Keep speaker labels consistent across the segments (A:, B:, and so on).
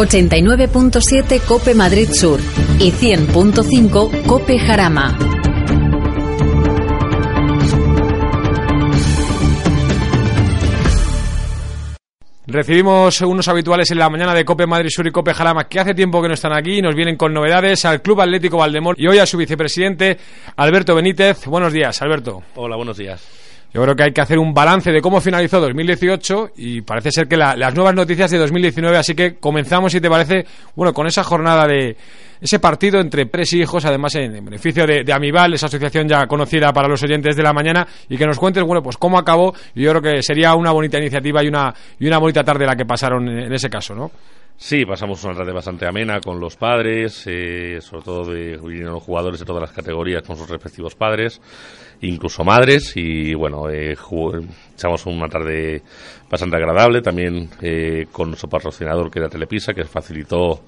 A: 89.7 Cope Madrid Sur y 100.5 Cope Jarama.
B: Recibimos unos habituales en la mañana de Cope Madrid Sur y Cope Jarama que hace tiempo que no están aquí y nos vienen con novedades al Club Atlético Valdemor y hoy a su vicepresidente Alberto Benítez. Buenos días, Alberto.
C: Hola, buenos días.
B: Yo creo que hay que hacer un balance de cómo finalizó 2018 y parece ser que las nuevas noticias de 2019, así que comenzamos, si te parece, bueno, con esa jornada de ese partido entre pres y hijos, además en, beneficio de, de, Amival, esa asociación ya conocida para los oyentes de la mañana, y que nos cuentes, bueno, pues cómo acabó, y yo creo que sería una bonita iniciativa y una, y una bonita tarde la que pasaron en, ese caso, ¿no?
C: Sí, pasamos una tarde bastante amena con los padres, eh, sobre todo de los jugadores de todas las categorías con sus respectivos padres incluso madres y bueno, eh, echamos una tarde bastante agradable también eh, con nuestro patrocinador que era Telepisa que facilitó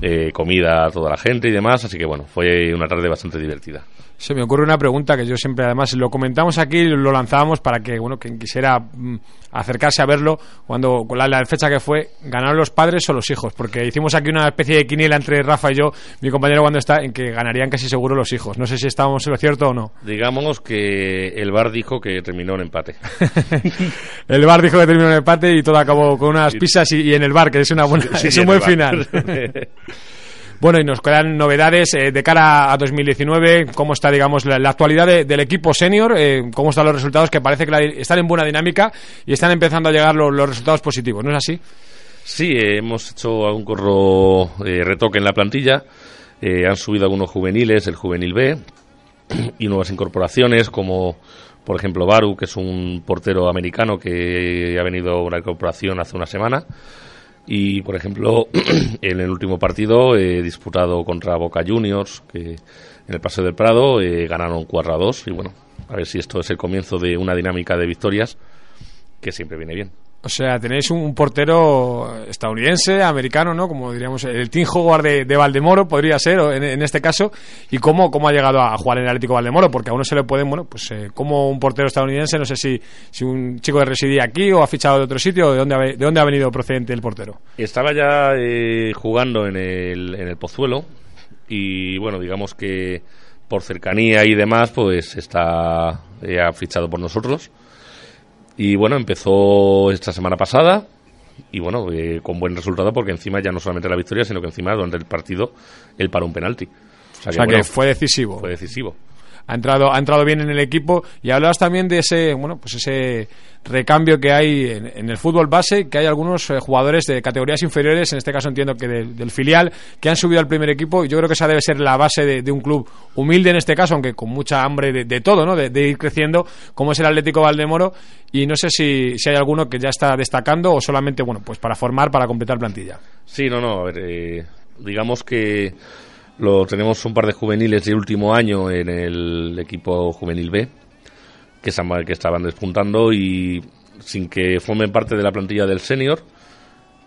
C: eh, comida a toda la gente y demás, así que bueno, fue una tarde bastante divertida.
B: Se me ocurre una pregunta que yo siempre, además, lo comentamos aquí, lo lanzábamos para que, bueno, quien quisiera mm, acercarse a verlo, cuando con la, fecha que fue, ganaron los padres o los hijos, porque hicimos aquí una especie de quiniela entre Rafa y yo, mi compañero cuando está, en que ganarían casi seguro los hijos. No sé si estábamos en lo cierto o no.
C: Digamos que el bar dijo que terminó en empate.
B: el bar dijo que terminó en empate y todo acabó con unas pizzas y, en el bar, que es una buena, es un buen final. Bueno, y nos quedan novedades eh, de cara a 2019. ¿Cómo está, digamos, la, actualidad del equipo senior? Eh, ¿Cómo están los resultados? Que parece que están en buena dinámica y están empezando a llegar los, resultados positivos, ¿no es así?
C: Sí, eh, hemos hecho algún corro retoque en la plantilla. han subido algunos juveniles, el juvenil B, y nuevas incorporaciones como por ejemplo Baru, que es un portero americano que ha venido a una incorporación hace una semana. Y, por ejemplo, en el último partido eh, disputado contra Boca Juniors, que en el Paseo del Prado eh, ganaron 4 a 2. Y bueno, a ver si esto es el comienzo de una dinámica de victorias que siempre viene bien.
B: O sea, tenéis un, portero estadounidense, americano, ¿no? Como diríamos, el Team Howard de, Valdemoro podría ser en, este caso. ¿Y cómo, cómo ha llegado a jugar en el Atlético Valdemoro? Porque a uno se le puede, bueno, pues eh, como un portero estadounidense, no sé si, si un chico que residía aquí o ha fichado de otro sitio, de dónde ha, de dónde ha venido procedente el portero.
C: Estaba ya eh, jugando en el, en el Pozuelo y, bueno, digamos que por cercanía y demás, pues está eh, ha fichado por nosotros y bueno, empezó esta semana pasada y bueno, eh, con buen resultado porque encima ya no solamente la victoria, sino que encima durante el partido él paró un penalti.
B: O sea, que, fue decisivo.
C: Fue decisivo
B: ha entrado, ha entrado bien en el equipo y hablabas también de ese, bueno, pues ese recambio que hay en, el fútbol base, que hay algunos eh, jugadores de categorías inferiores, en este caso entiendo que del filial, que han subido al primer equipo y yo creo que esa debe ser la base de, un club humilde en este caso, aunque con mucha hambre de, todo, ¿no? De, ir creciendo, como es el Atlético Valdemoro y no sé si, si hay alguno que ya está destacando o solamente, bueno, pues para formar, para completar plantilla.
C: Sí, no, no, a ver, eh, digamos que lo, tenemos un par de juveniles de último año en el equipo juvenil B, que, que estaban despuntando y sin que formen parte de la plantilla del senior,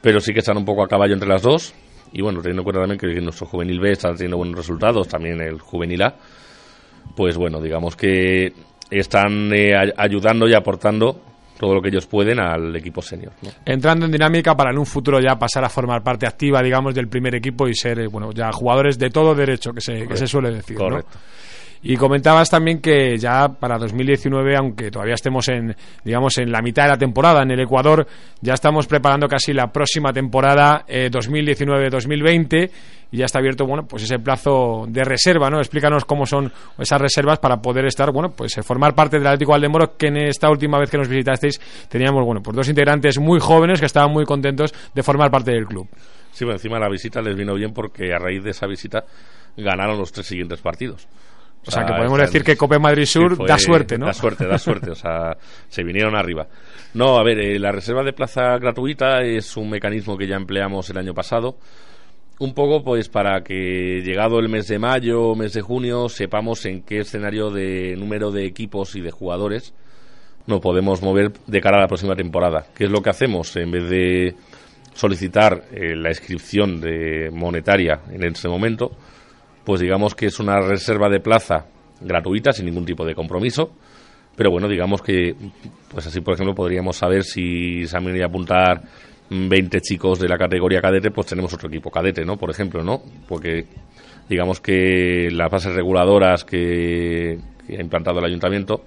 C: pero sí que están un poco a caballo entre las dos. Y bueno, teniendo en cuenta también que nuestro juvenil B está teniendo buenos resultados, también el juvenil A, pues bueno, digamos que están eh, ayudando y aportando todo lo que ellos pueden al equipo senior.
B: Entrando en dinámica para en un futuro ya pasar a formar parte activa, digamos, del primer equipo y ser, eh, bueno, ya jugadores de todo derecho, que se, que se suele decir.
C: Correcto.
B: Y comentabas también que ya para 2019, aunque todavía estemos en, digamos, en la mitad de la temporada en el Ecuador, ya estamos preparando casi la próxima temporada 2019-2020 eh, y ya está abierto, bueno, pues ese plazo de reserva, ¿no? Explícanos cómo son esas reservas para poder estar, bueno, pues eh, formar parte del Atlético Valdemoro, que en esta última vez que nos visitasteis teníamos, bueno, pues dos integrantes muy jóvenes que estaban muy contentos de formar parte del club.
C: Sí, bueno, encima la visita les vino bien porque a raíz de esa visita ganaron los tres siguientes partidos.
B: O sea, que podemos decir que Cope Madrid Sur da suerte, ¿no?
C: Da suerte, da suerte. O sea, se vinieron arriba. No, a ver, eh, la reserva de plaza gratuita es un mecanismo que ya empleamos el año pasado. Un poco, pues, para que llegado el mes de mayo, mes de junio, sepamos en qué escenario de número de equipos y de jugadores nos podemos mover de cara a la próxima temporada. ¿Qué es lo que hacemos? En vez de solicitar eh, la inscripción de monetaria en ese momento, pues digamos que es una reserva de plaza gratuita, sin ningún tipo de compromiso. Pero bueno, digamos que, pues así por ejemplo, podríamos saber si se han venido a apuntar 20 chicos de la categoría cadete, pues tenemos otro equipo cadete, ¿no? Por ejemplo, ¿no? Porque digamos que las bases reguladoras que, que ha implantado el ayuntamiento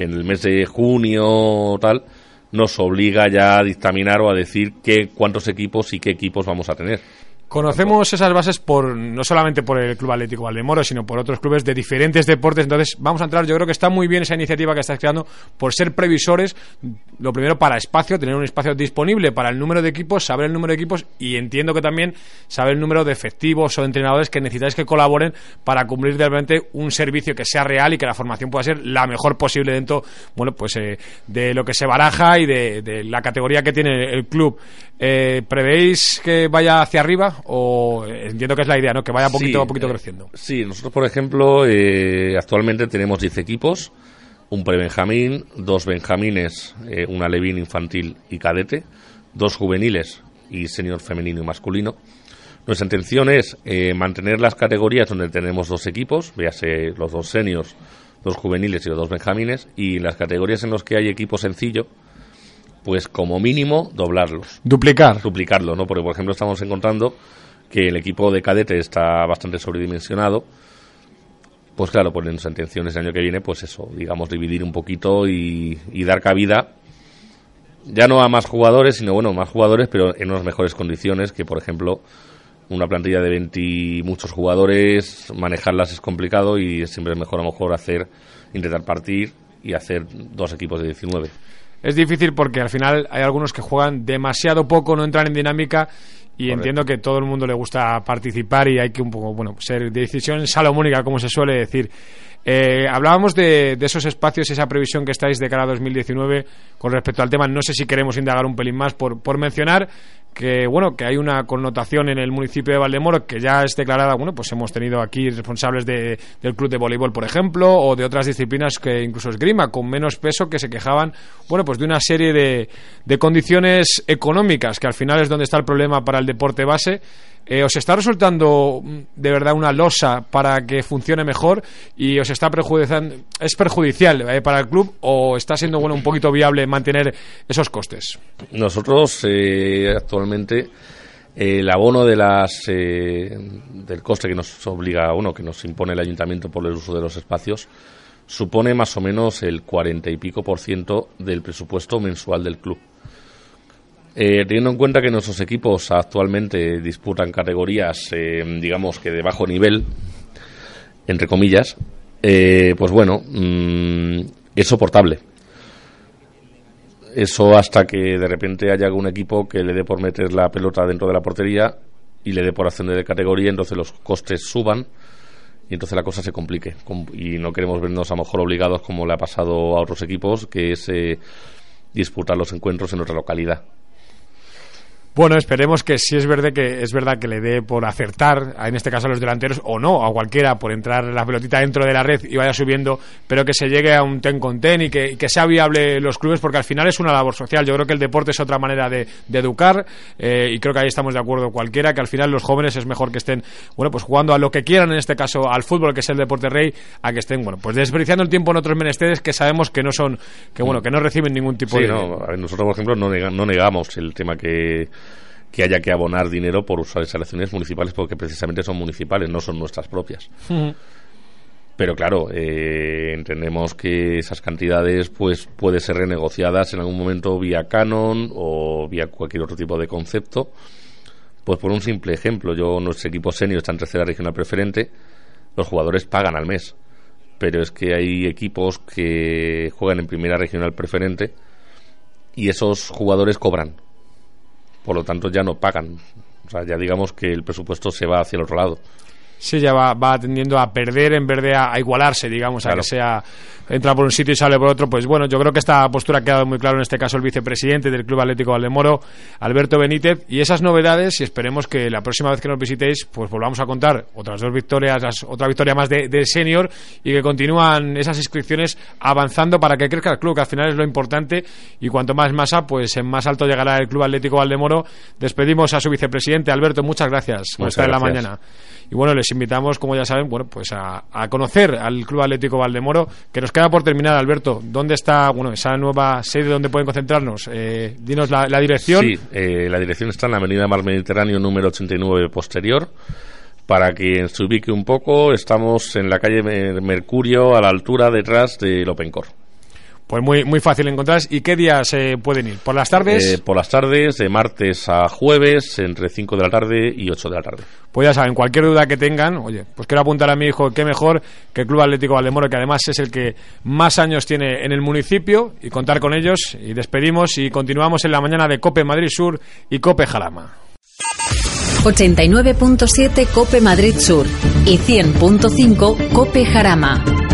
C: en el mes de junio tal nos obliga ya a dictaminar o a decir qué cuántos equipos y qué equipos vamos a tener.
B: Conocemos esas bases por no solamente por el Club Atlético Valdemoro, sino por otros clubes de diferentes deportes. Entonces, vamos a entrar. Yo creo que está muy bien esa iniciativa que estás creando por ser previsores. Lo primero, para espacio, tener un espacio disponible para el número de equipos, saber el número de equipos y entiendo que también saber el número de efectivos o entrenadores que necesitáis que colaboren para cumplir realmente un servicio que sea real y que la formación pueda ser la mejor posible dentro, bueno, pues eh, de lo que se baraja y de, la categoría que tiene el club. Eh, ¿Prevéis que vaya hacia arriba? O entiendo que es la idea, ¿no? Que vaya poquito a poquito
C: eh,
B: creciendo.
C: Sí, nosotros, por ejemplo, eh, actualmente tenemos 10 equipos, un pre-benjamín, dos benjamines, eh, una levín infantil y cadete, dos juveniles y senior femenino y masculino. Nuestra intención es mantener las categorías donde tenemos dos equipos, véase los dos seniors, dos juveniles y los dos benjamines, y las categorías en las que hay equipo sencillo, pues como mínimo doblarlos.
B: Duplicar.
C: Duplicarlo, ¿no? Porque, por ejemplo, estamos encontrando que el equipo de cadete está bastante sobredimensionado. Pues claro, pues en intenciones el año que viene, pues eso, digamos, dividir un poquito y, dar cabida ya no a más jugadores, sino bueno, más jugadores, pero en unas mejores condiciones que, por ejemplo, una plantilla de 20 muchos jugadores, manejarlas es complicado y siempre es mejor a lo mejor hacer, intentar partir y hacer dos equipos de 19
B: es difícil porque al final hay algunos que juegan demasiado poco, no entran en dinámica y entiendo que todo el mundo le gusta participar y hay que un poco, bueno, ser decisión salomónica, como se suele decir. Eh, hablábamos de, esos espacios, esa previsión que estáis de cara a 2019 con respecto al tema. No sé si queremos indagar un pelín más por, por mencionar que bueno que hay una connotación en el municipio de Valdemoro que ya es declarada bueno pues hemos tenido aquí responsables de, del club de voleibol por ejemplo o de otras disciplinas que incluso esgrima con menos peso que se quejaban bueno pues de una serie de, de condiciones económicas que al final es donde está el problema para el deporte base eh, ¿Os está resultando mm, de verdad una losa para que funcione mejor y os está perjudiciando, es perjudicial eh, para el club o está siendo bueno un poquito viable mantener esos costes?
C: Nosotros eh, actualmente el abono de las del coste que nos obliga uno que nos impone el ayuntamiento por el uso de los espacios supone más o menos el cuarenta y pico por ciento del presupuesto mensual del club. Eh, teniendo en cuenta que nuestros equipos actualmente disputan categorías, eh, digamos que de bajo nivel, entre comillas, eh, pues bueno, mm, es soportable. Eso hasta que de repente haya algún equipo que le dé por meter la pelota dentro de la portería y le dé por ascender de categoría, entonces los costes suban y entonces la cosa se complique. Y no queremos vernos a lo mejor obligados, como le ha pasado a otros equipos, que es disputar los encuentros en otra localidad.
B: Bueno, esperemos que si es verdad que es verdad que le dé por acertar, en este caso a los delanteros, o no, a cualquiera, por entrar la pelotita dentro de la red y vaya subiendo, pero que se llegue a un ten con ten y que, sea viable los clubes, porque al final es una labor social. Yo creo que el deporte es otra manera de, educar eh, y creo que ahí estamos de acuerdo cualquiera, que al final los jóvenes es mejor que estén, bueno, pues jugando a lo que quieran, en este caso al fútbol, que es el deporte rey, a que estén, bueno, pues desperdiciando el tiempo en otros menesteres que sabemos que no son, que bueno, que no reciben ningún tipo
C: sí,
B: de...
C: No, nosotros, por ejemplo, no, no negamos el tema que que haya que abonar dinero por usar instalaciones municipales porque precisamente son municipales, no son nuestras propias. Pero claro, eh, entendemos que esas cantidades pues pueden ser renegociadas en algún momento vía canon o vía cualquier otro tipo de concepto. Pues por un simple ejemplo, yo nuestro equipo senior está en tercera regional preferente, los jugadores pagan al mes. Pero es que hay equipos que juegan en primera regional preferente y esos jugadores cobran por lo tanto ya no pagan. O sea, ya digamos que el presupuesto se va hacia el otro lado.
B: Sí, ya va, va tendiendo a perder en vez de a, igualarse, digamos, a que sea entra por un sitio y sale por otro. Pues bueno, yo creo que esta postura ha quedado muy claro en este caso el vicepresidente del Club Atlético Valdemoro, Alberto Benítez, y esas novedades, y esperemos que la próxima vez que nos visitéis, pues volvamos a contar otras dos victorias, otra victoria más de, de senior, y que continúan esas inscripciones avanzando para que crezca el club, que al final es lo importante, y cuanto más masa, pues en más alto llegará el Club Atlético Valdemoro. Despedimos a su vicepresidente, Alberto, muchas gracias por estar en la mañana. Y bueno, les les invitamos, como ya saben, bueno, pues a, conocer al Club Atlético Valdemoro, que nos queda por terminar, Alberto. ¿Dónde está, bueno, esa nueva sede donde pueden concentrarnos? Eh, dinos la, dirección.
C: Sí, eh, la dirección está en la Avenida Mar Mediterráneo número 89 posterior. Para quien se ubique un poco, estamos en la calle Mercurio, a la altura detrás del Opencor.
B: Pues muy, muy fácil encontrar. ¿Y qué días se pueden ir? ¿Por las tardes?
C: Eh, por las tardes, de martes a jueves, entre 5 de la tarde y 8 de la tarde.
B: Pues ya saben, cualquier duda que tengan, oye, pues quiero apuntar a mi hijo, qué mejor que el Club Atlético Valdemoro, que además es el que más años tiene en el municipio, y contar con ellos. Y despedimos y continuamos en la mañana de Cope Madrid Sur y Cope Jalama.
A: 89.7 Cope Madrid Sur y 100.5 Cope Jarama.